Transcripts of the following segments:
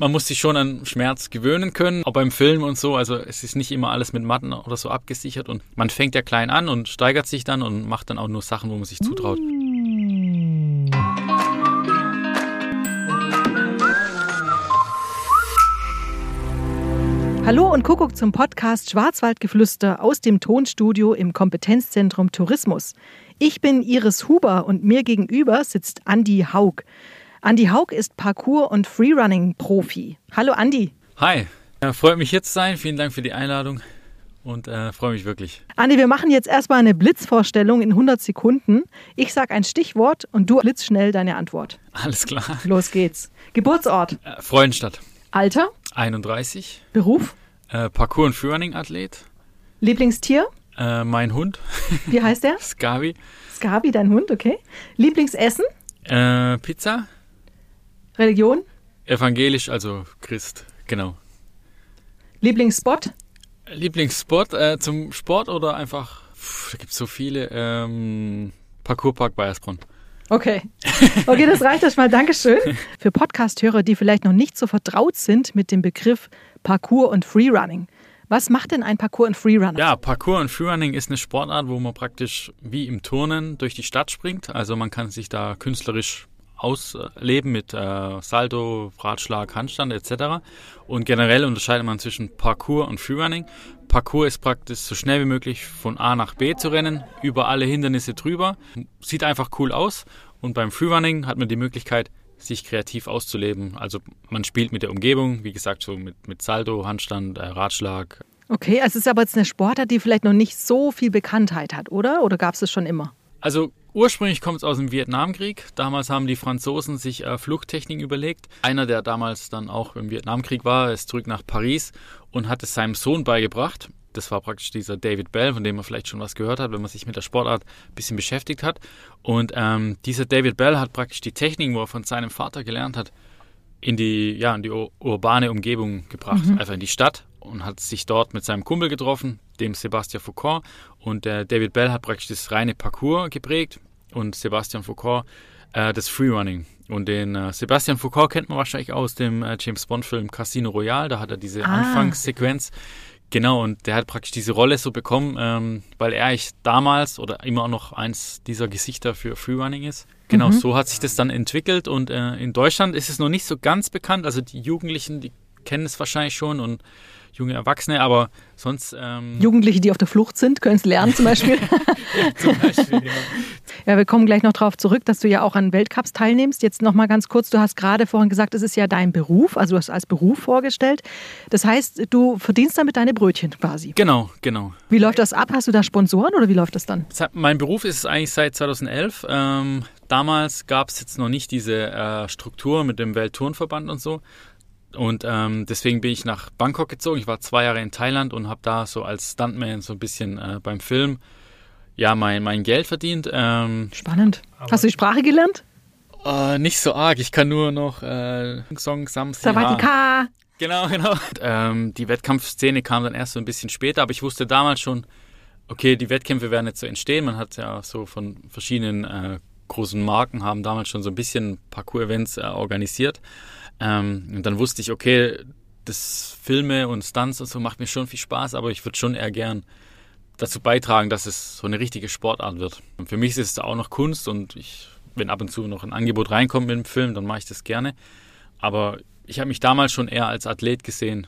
man muss sich schon an Schmerz gewöhnen können, auch beim Film und so. Also es ist nicht immer alles mit Matten oder so abgesichert und man fängt ja klein an und steigert sich dann und macht dann auch nur Sachen, wo man sich zutraut. Hallo und Kuckuck zum Podcast Schwarzwaldgeflüster aus dem Tonstudio im Kompetenzzentrum Tourismus. Ich bin Iris Huber und mir gegenüber sitzt Andy Haug. Andy Haug ist Parkour- und Freerunning-Profi. Hallo Andy. Hi, ja, freut mich hier zu sein. Vielen Dank für die Einladung und äh, freue mich wirklich. Andy, wir machen jetzt erstmal eine Blitzvorstellung in 100 Sekunden. Ich sage ein Stichwort und du blitzschnell deine Antwort. Alles klar. Los geht's. Geburtsort. Äh, Freudenstadt. Alter. 31. Beruf. Äh, Parkour- und Freerunning-Athlet. Lieblingstier. Äh, mein Hund. Wie heißt der? Skavi. Skavi, dein Hund, okay. Lieblingsessen. Äh, Pizza. Religion. Evangelisch, also Christ, genau. Lieblingsspot. Lieblingsspot äh, zum Sport oder einfach, pff, da gibt es so viele, ähm, Parkourpark Bayersbronn. Okay. Okay, das reicht erstmal. Dankeschön. Für Podcast-Hörer, die vielleicht noch nicht so vertraut sind mit dem Begriff Parkour und Freerunning. Was macht denn ein Parkour und Freerunner? Ja, Parkour und Freerunning ist eine Sportart, wo man praktisch wie im Turnen durch die Stadt springt. Also man kann sich da künstlerisch ausleben mit äh, Salto, Ratschlag, Handstand etc. Und generell unterscheidet man zwischen Parkour und Freerunning. Parkour ist praktisch so schnell wie möglich von A nach B zu rennen, über alle Hindernisse drüber. Sieht einfach cool aus. Und beim Freerunning hat man die Möglichkeit, sich kreativ auszuleben. Also man spielt mit der Umgebung, wie gesagt, so mit, mit Salto, Handstand, äh, Ratschlag. Okay, also es ist aber jetzt eine Sportart, die vielleicht noch nicht so viel Bekanntheit hat, oder? Oder gab es das schon immer? Also ursprünglich kommt es aus dem Vietnamkrieg. Damals haben die Franzosen sich äh, Fluchttechniken überlegt. Einer, der damals dann auch im Vietnamkrieg war, ist zurück nach Paris und hat es seinem Sohn beigebracht. Das war praktisch dieser David Bell, von dem man vielleicht schon was gehört hat, wenn man sich mit der Sportart ein bisschen beschäftigt hat. Und ähm, dieser David Bell hat praktisch die Techniken, wo er von seinem Vater gelernt hat, in die, ja, in die urbane Umgebung gebracht, mhm. einfach in die Stadt und hat sich dort mit seinem Kumpel getroffen, dem Sebastian Foucault. Und der David Bell hat praktisch das reine Parcours geprägt und Sebastian Foucault äh, das Freerunning. Und den äh, Sebastian Foucault kennt man wahrscheinlich aus dem äh, James Bond-Film Casino Royale. Da hat er diese ah. Anfangssequenz. Genau, und der hat praktisch diese Rolle so bekommen, ähm, weil er eigentlich damals oder immer noch eins dieser Gesichter für Freerunning ist. Genau, mhm. so hat sich das dann entwickelt und äh, in Deutschland ist es noch nicht so ganz bekannt. Also die Jugendlichen, die kennen es wahrscheinlich schon und junge Erwachsene, aber sonst. Ähm Jugendliche, die auf der Flucht sind, können es lernen zum Beispiel. ja, zum Beispiel, ja. ja, wir kommen gleich noch darauf zurück, dass du ja auch an Weltcups teilnimmst. Jetzt noch mal ganz kurz, du hast gerade vorhin gesagt, es ist ja dein Beruf, also du hast als Beruf vorgestellt. Das heißt, du verdienst damit deine Brötchen quasi. Genau, genau. Wie läuft das ab? Hast du da Sponsoren oder wie läuft das dann? Mein Beruf ist es eigentlich seit 2011. Ähm, damals gab es jetzt noch nicht diese äh, Struktur mit dem Weltturnverband und so. Und ähm, deswegen bin ich nach Bangkok gezogen. Ich war zwei Jahre in Thailand und habe da so als Stuntman so ein bisschen äh, beim Film ja mein, mein Geld verdient. Ähm, Spannend. Hast du die Sprache gelernt? Äh, nicht so arg. Ich kann nur noch äh, Song Samsi. Sawadika. Genau, genau. Ähm, die Wettkampfszene kam dann erst so ein bisschen später, aber ich wusste damals schon, okay, die Wettkämpfe werden jetzt so entstehen. Man hat ja so von verschiedenen äh, großen Marken haben damals schon so ein bisschen Parcours-Events äh, organisiert. Ähm, und dann wusste ich, okay, das Filme und Stunts und so macht mir schon viel Spaß, aber ich würde schon eher gern dazu beitragen, dass es so eine richtige Sportart wird. Und für mich ist es auch noch Kunst und ich, wenn ab und zu noch ein Angebot reinkommt mit dem Film, dann mache ich das gerne. Aber ich habe mich damals schon eher als Athlet gesehen.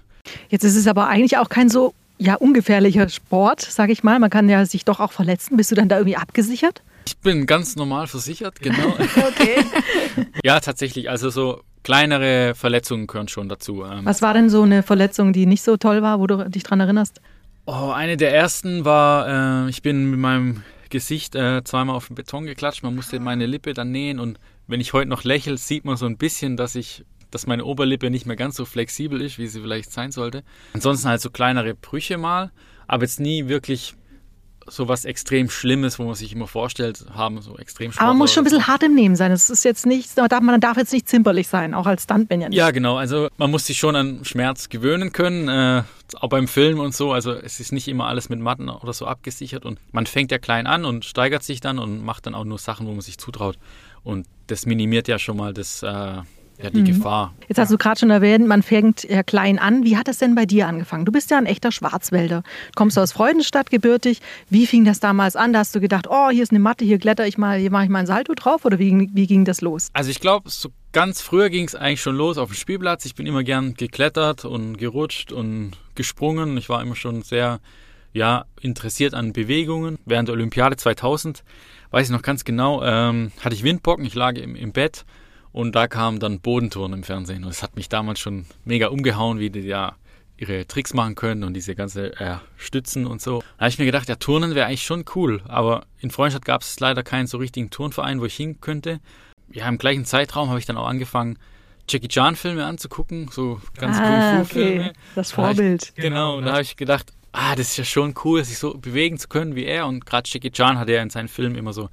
Jetzt ist es aber eigentlich auch kein so ja, ungefährlicher Sport, sage ich mal. Man kann ja sich doch auch verletzen. Bist du dann da irgendwie abgesichert? Ich bin ganz normal versichert, genau. okay. ja, tatsächlich. Also so kleinere Verletzungen gehören schon dazu. Ähm. Was war denn so eine Verletzung, die nicht so toll war, wo du dich dran erinnerst? Oh, eine der ersten war, äh, ich bin mit meinem Gesicht äh, zweimal auf den Beton geklatscht. Man musste meine Lippe dann nähen und wenn ich heute noch lächle, sieht man so ein bisschen, dass ich, dass meine Oberlippe nicht mehr ganz so flexibel ist, wie sie vielleicht sein sollte. Ansonsten halt so kleinere Brüche mal, aber jetzt nie wirklich so was extrem Schlimmes, wo man sich immer vorstellt, haben so extrem Aber man muss schon ein bisschen hart im Nehmen sein. Das ist jetzt nicht, man darf jetzt nicht zimperlich sein, auch als Stuntman ja nicht. Ja, genau. Also man muss sich schon an Schmerz gewöhnen können, äh, auch beim Film und so. Also es ist nicht immer alles mit Matten oder so abgesichert und man fängt ja klein an und steigert sich dann und macht dann auch nur Sachen, wo man sich zutraut. Und das minimiert ja schon mal das, äh, ja, die mhm. Gefahr. Jetzt hast du gerade schon erwähnt, man fängt ja klein an. Wie hat das denn bei dir angefangen? Du bist ja ein echter Schwarzwälder. Du kommst aus Freudenstadt gebürtig. Wie fing das damals an? Da hast du gedacht, oh, hier ist eine Matte, hier kletter ich mal, hier mache ich mal ein Salto drauf? Oder wie, wie ging das los? Also ich glaube, so ganz früher ging es eigentlich schon los auf dem Spielplatz. Ich bin immer gern geklettert und gerutscht und gesprungen. Ich war immer schon sehr ja, interessiert an Bewegungen. Während der Olympiade 2000, weiß ich noch ganz genau, ähm, hatte ich Windpocken. Ich lag im, im Bett und da kam dann Bodentouren im Fernsehen. Und es hat mich damals schon mega umgehauen, wie die ja ihre Tricks machen können und diese ganze äh, Stützen und so. Da habe ich mir gedacht, ja, Turnen wäre eigentlich schon cool. Aber in Freundschaft gab es leider keinen so richtigen Turnverein, wo ich hin könnte. Ja, im gleichen Zeitraum habe ich dann auch angefangen, Jackie Chan Filme anzugucken, so ganz ah, Kung Fu Filme. Okay. Das Vorbild. Da ich, genau, und da habe ich gedacht, ah, das ist ja schon cool, sich so bewegen zu können wie er. Und gerade Jackie Chan hat ja in seinen Filmen immer so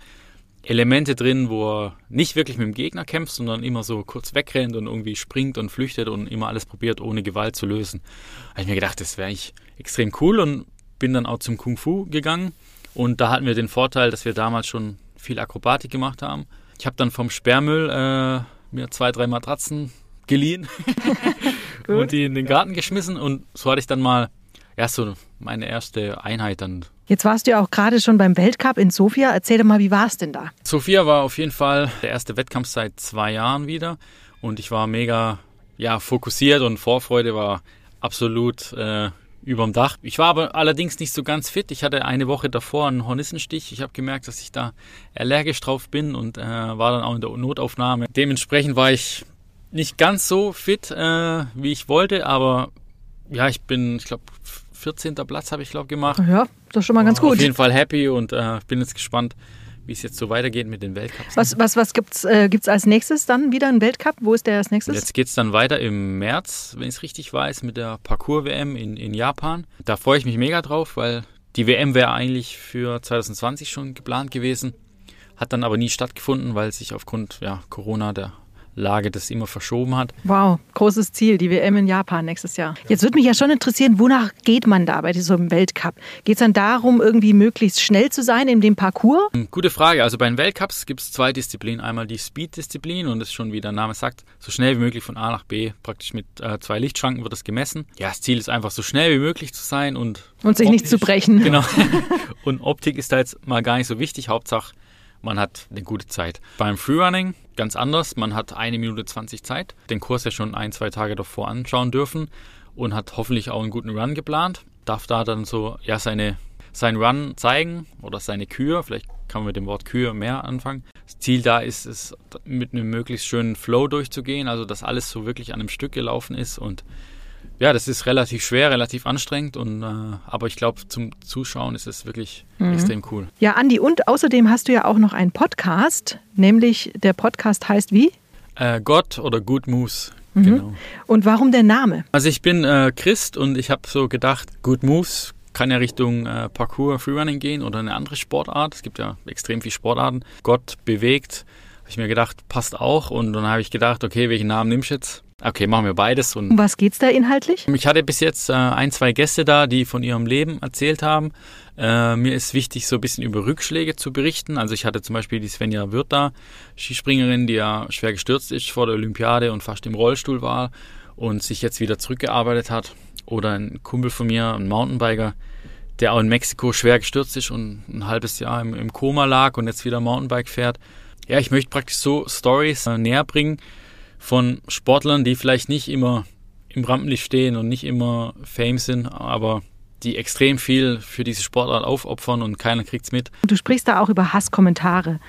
Elemente drin, wo er nicht wirklich mit dem Gegner kämpft, sondern immer so kurz wegrennt und irgendwie springt und flüchtet und immer alles probiert, ohne Gewalt zu lösen. Habe ich mir gedacht, das wäre eigentlich extrem cool und bin dann auch zum Kung Fu gegangen. Und da hatten wir den Vorteil, dass wir damals schon viel Akrobatik gemacht haben. Ich habe dann vom Sperrmüll äh, mir zwei, drei Matratzen geliehen und die in den Garten geschmissen. Und so hatte ich dann mal ja, so meine erste Einheit dann. Jetzt warst du ja auch gerade schon beim Weltcup in Sofia. Erzähl doch mal, wie war es denn da? Sofia war auf jeden Fall der erste Wettkampf seit zwei Jahren wieder. Und ich war mega ja, fokussiert und Vorfreude war absolut äh, überm Dach. Ich war aber allerdings nicht so ganz fit. Ich hatte eine Woche davor einen Hornissenstich. Ich habe gemerkt, dass ich da allergisch drauf bin und äh, war dann auch in der Notaufnahme. Dementsprechend war ich nicht ganz so fit, äh, wie ich wollte, aber ja, ich bin, ich glaube, 14. Platz habe ich, glaube gemacht. Ja, das ist schon mal ganz gut. Auf jeden Fall happy und äh, bin jetzt gespannt, wie es jetzt so weitergeht mit den Weltcups. Was, was, was gibt es äh, gibt's als nächstes dann wieder einen Weltcup? Wo ist der als nächstes? Jetzt geht es dann weiter im März, wenn ich es richtig weiß, mit der Parcours-WM in, in Japan. Da freue ich mich mega drauf, weil die WM wäre eigentlich für 2020 schon geplant gewesen, hat dann aber nie stattgefunden, weil sich aufgrund ja, Corona der Lage das immer verschoben hat. Wow, großes Ziel, die WM in Japan nächstes Jahr. Jetzt würde mich ja schon interessieren, wonach geht man da bei diesem Weltcup? Geht es dann darum, irgendwie möglichst schnell zu sein in dem Parcours? Hm, gute Frage. Also bei den Weltcups gibt es zwei Disziplinen. Einmal die Speed-Disziplin und das ist schon, wie der Name sagt, so schnell wie möglich von A nach B. Praktisch mit äh, zwei Lichtschranken wird das gemessen. Ja, das Ziel ist einfach so schnell wie möglich zu sein und. Und sich optisch, nicht zu brechen. Genau. und Optik ist da jetzt mal gar nicht so wichtig. Hauptsache, man hat eine gute Zeit. Beim Freerunning ganz anders. Man hat eine Minute 20 Zeit, den Kurs ja schon ein, zwei Tage davor anschauen dürfen und hat hoffentlich auch einen guten Run geplant. Darf da dann so ja seine seinen Run zeigen oder seine Kür. Vielleicht kann man mit dem Wort Kür mehr anfangen. Das Ziel da ist es, mit einem möglichst schönen Flow durchzugehen, also dass alles so wirklich an einem Stück gelaufen ist und ja, das ist relativ schwer, relativ anstrengend, und, äh, aber ich glaube, zum Zuschauen ist es wirklich mhm. extrem cool. Ja, Andi, und außerdem hast du ja auch noch einen Podcast, nämlich der Podcast heißt wie? Äh, Gott oder Good Moves. Mhm. Genau. Und warum der Name? Also ich bin äh, Christ und ich habe so gedacht, Good Moves kann ja Richtung äh, Parkour, Freerunning gehen oder eine andere Sportart. Es gibt ja extrem viele Sportarten. Gott bewegt, habe ich mir gedacht, passt auch. Und dann habe ich gedacht, okay, welchen Namen nimmst du jetzt? Okay, machen wir beides. Und um was geht's da inhaltlich? Ich hatte bis jetzt äh, ein, zwei Gäste da, die von ihrem Leben erzählt haben. Äh, mir ist wichtig, so ein bisschen über Rückschläge zu berichten. Also ich hatte zum Beispiel die Svenja Wirth da, Skispringerin, die ja schwer gestürzt ist vor der Olympiade und fast im Rollstuhl war und sich jetzt wieder zurückgearbeitet hat. Oder ein Kumpel von mir, ein Mountainbiker, der auch in Mexiko schwer gestürzt ist und ein halbes Jahr im, im Koma lag und jetzt wieder Mountainbike fährt. Ja, ich möchte praktisch so Stories äh, näher bringen, von Sportlern, die vielleicht nicht immer im Rampenlicht stehen und nicht immer Fame sind, aber die extrem viel für diese Sportart aufopfern und keiner kriegt es mit. Du sprichst da auch über Hasskommentare.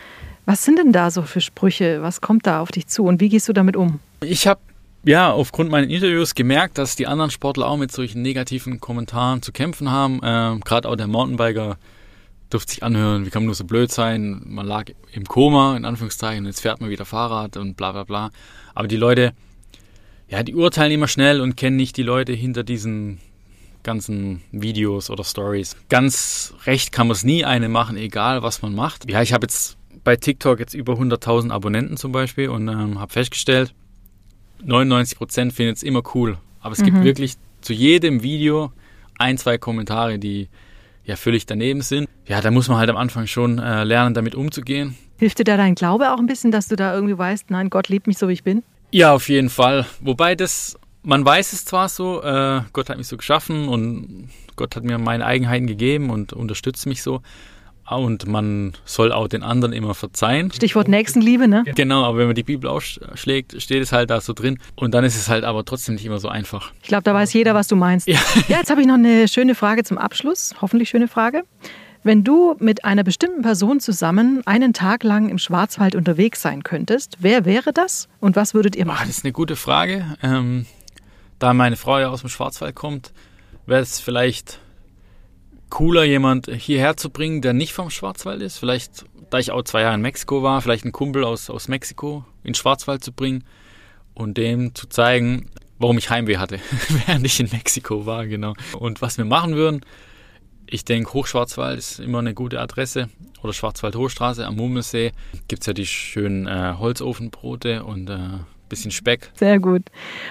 Was sind denn da so für Sprüche? Was kommt da auf dich zu und wie gehst du damit um? Ich habe ja aufgrund meiner Interviews gemerkt, dass die anderen Sportler auch mit solchen negativen Kommentaren zu kämpfen haben. Ähm, Gerade auch der Mountainbiker durfte sich anhören, wie kann man nur so blöd sein, man lag im Koma, in Anführungszeichen, jetzt fährt man wieder Fahrrad und bla bla bla. Aber die Leute, ja, die urteilen immer schnell und kennen nicht die Leute hinter diesen ganzen Videos oder Stories. Ganz recht kann man es nie eine machen, egal was man macht. Ja, ich habe jetzt bei TikTok jetzt über 100.000 Abonnenten zum Beispiel und ähm, habe festgestellt, 99% finden es immer cool. Aber es mhm. gibt wirklich zu jedem Video ein, zwei Kommentare, die ja völlig daneben sind. Ja, da muss man halt am Anfang schon äh, lernen, damit umzugehen. Hilft dir da dein Glaube auch ein bisschen, dass du da irgendwie weißt, nein, Gott liebt mich so, wie ich bin? Ja, auf jeden Fall. Wobei das, man weiß es zwar so, äh, Gott hat mich so geschaffen und Gott hat mir meine Eigenheiten gegeben und unterstützt mich so. Und man soll auch den anderen immer verzeihen. Stichwort Nächstenliebe, ne? Genau, aber wenn man die Bibel aufschlägt, steht es halt da so drin. Und dann ist es halt aber trotzdem nicht immer so einfach. Ich glaube, da weiß jeder, was du meinst. Ja, ja jetzt habe ich noch eine schöne Frage zum Abschluss. Hoffentlich schöne Frage. Wenn du mit einer bestimmten Person zusammen einen Tag lang im Schwarzwald unterwegs sein könntest, wer wäre das und was würdet ihr machen? das ist eine gute Frage. Ähm, da meine Frau ja aus dem Schwarzwald kommt, wäre es vielleicht cooler, jemand hierher zu bringen, der nicht vom Schwarzwald ist. Vielleicht, da ich auch zwei Jahre in Mexiko war, vielleicht einen Kumpel aus, aus Mexiko in Schwarzwald zu bringen und dem zu zeigen, warum ich Heimweh hatte, während ich in Mexiko war, genau. Und was wir machen würden, ich denke, Hochschwarzwald ist immer eine gute Adresse. Oder Schwarzwald-Hochstraße am Mummelsee gibt es ja die schönen äh, Holzofenbrote und äh, bisschen Speck. Sehr gut.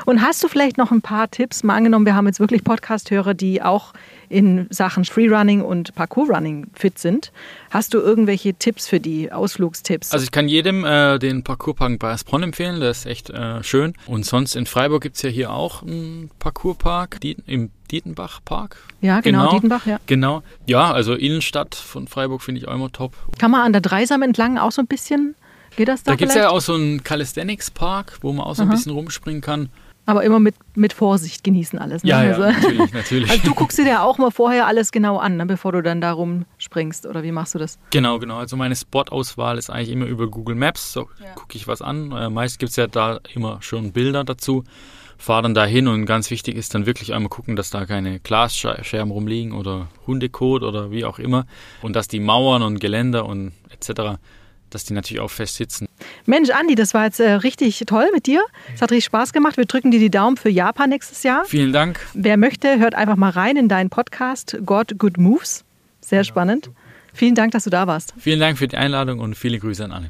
Und hast du vielleicht noch ein paar Tipps? Mal angenommen, wir haben jetzt wirklich Podcast-Hörer, die auch in Sachen Freerunning und Parkour-Running fit sind. Hast du irgendwelche Tipps für die, Ausflugstipps? Also ich kann jedem äh, den Parkourpark bei Aspron empfehlen, der ist echt äh, schön. Und sonst in Freiburg gibt es ja hier auch einen Parkourpark im Dietenbach-Park. Ja, genau, genau, Dietenbach, ja. Genau. Ja, also Innenstadt von Freiburg finde ich auch immer top. Kann man an der Dreisam entlang auch so ein bisschen Geht das da? Da gibt es ja auch so einen Calisthenics-Park, wo man auch so ein bisschen rumspringen kann. Aber immer mit, mit Vorsicht genießen alles. Ne? Ja, ja, also, natürlich, natürlich. Also du guckst dir ja auch mal vorher alles genau an, ne, bevor du dann da rumspringst. Oder wie machst du das? Genau, genau. Also meine Spot-Auswahl ist eigentlich immer über Google Maps. So ja. gucke ich was an. Äh, meist gibt es ja da immer schon Bilder dazu. Fahre dann da hin und ganz wichtig ist dann wirklich einmal gucken, dass da keine Glasscherben rumliegen oder Hundekot oder wie auch immer. Und dass die Mauern und Geländer und etc dass die natürlich auch fest sitzen. Mensch, Andi, das war jetzt äh, richtig toll mit dir. Es hat richtig Spaß gemacht. Wir drücken dir die Daumen für Japan nächstes Jahr. Vielen Dank. Wer möchte, hört einfach mal rein in deinen Podcast God Good Moves. Sehr spannend. Vielen Dank, dass du da warst. Vielen Dank für die Einladung und viele Grüße an alle.